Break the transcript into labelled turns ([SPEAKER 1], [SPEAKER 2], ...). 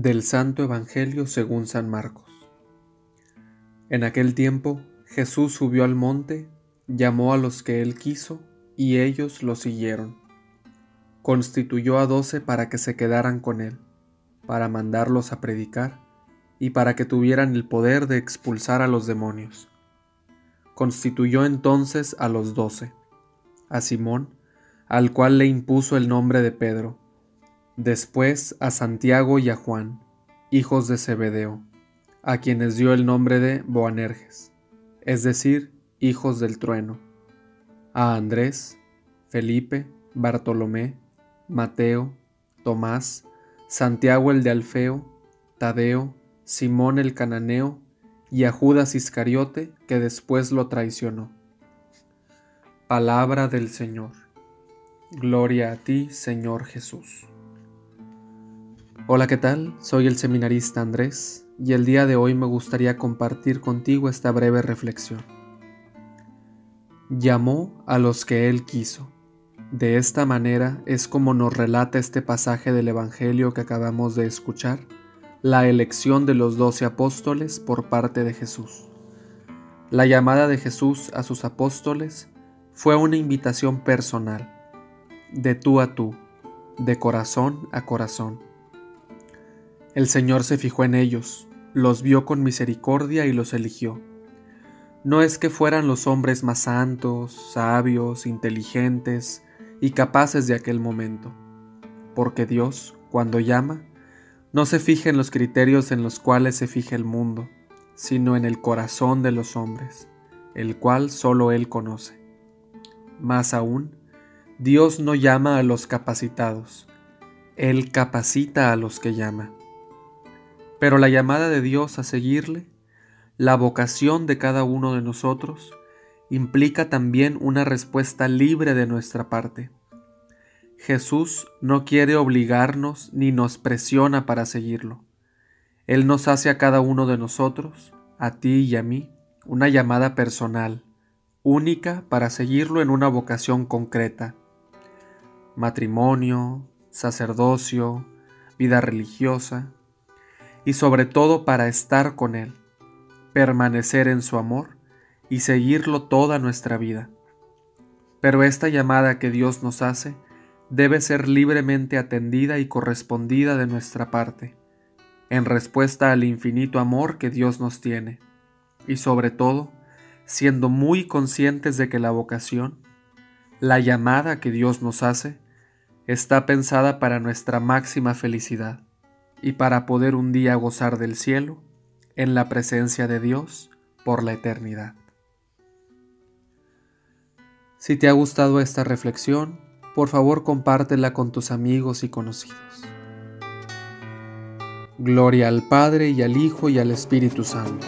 [SPEAKER 1] Del Santo Evangelio según San Marcos. En aquel tiempo Jesús subió al monte, llamó a los que él quiso, y ellos lo siguieron. Constituyó a doce para que se quedaran con él, para mandarlos a predicar, y para que tuvieran el poder de expulsar a los demonios. Constituyó entonces a los doce, a Simón, al cual le impuso el nombre de Pedro, después a Santiago y a Juan, hijos de Zebedeo, a quienes dio el nombre de Boanerges, es decir, hijos del trueno, a Andrés, Felipe, Bartolomé, Mateo, Tomás, Santiago el de Alfeo, Tadeo, Simón el cananeo y a Judas Iscariote que después lo traicionó. Palabra del Señor. Gloria a ti, Señor Jesús. Hola, ¿qué tal? Soy el seminarista Andrés y el día de hoy me gustaría compartir contigo esta breve reflexión. Llamó a los que Él quiso. De esta manera es como nos relata este pasaje del Evangelio que acabamos de escuchar, la elección de los doce apóstoles por parte de Jesús. La llamada de Jesús a sus apóstoles fue una invitación personal, de tú a tú, de corazón a corazón el Señor se fijó en ellos, los vio con misericordia y los eligió. No es que fueran los hombres más santos, sabios, inteligentes y capaces de aquel momento, porque Dios, cuando llama, no se fija en los criterios en los cuales se fija el mundo, sino en el corazón de los hombres, el cual solo Él conoce. Más aún, Dios no llama a los capacitados, Él capacita a los que llama. Pero la llamada de Dios a seguirle, la vocación de cada uno de nosotros, implica también una respuesta libre de nuestra parte. Jesús no quiere obligarnos ni nos presiona para seguirlo. Él nos hace a cada uno de nosotros, a ti y a mí, una llamada personal, única para seguirlo en una vocación concreta. Matrimonio, sacerdocio, vida religiosa, y sobre todo para estar con Él, permanecer en su amor y seguirlo toda nuestra vida. Pero esta llamada que Dios nos hace debe ser libremente atendida y correspondida de nuestra parte, en respuesta al infinito amor que Dios nos tiene, y sobre todo, siendo muy conscientes de que la vocación, la llamada que Dios nos hace, está pensada para nuestra máxima felicidad y para poder un día gozar del cielo en la presencia de Dios por la eternidad. Si te ha gustado esta reflexión, por favor compártela con tus amigos y conocidos. Gloria al Padre y al Hijo y al Espíritu Santo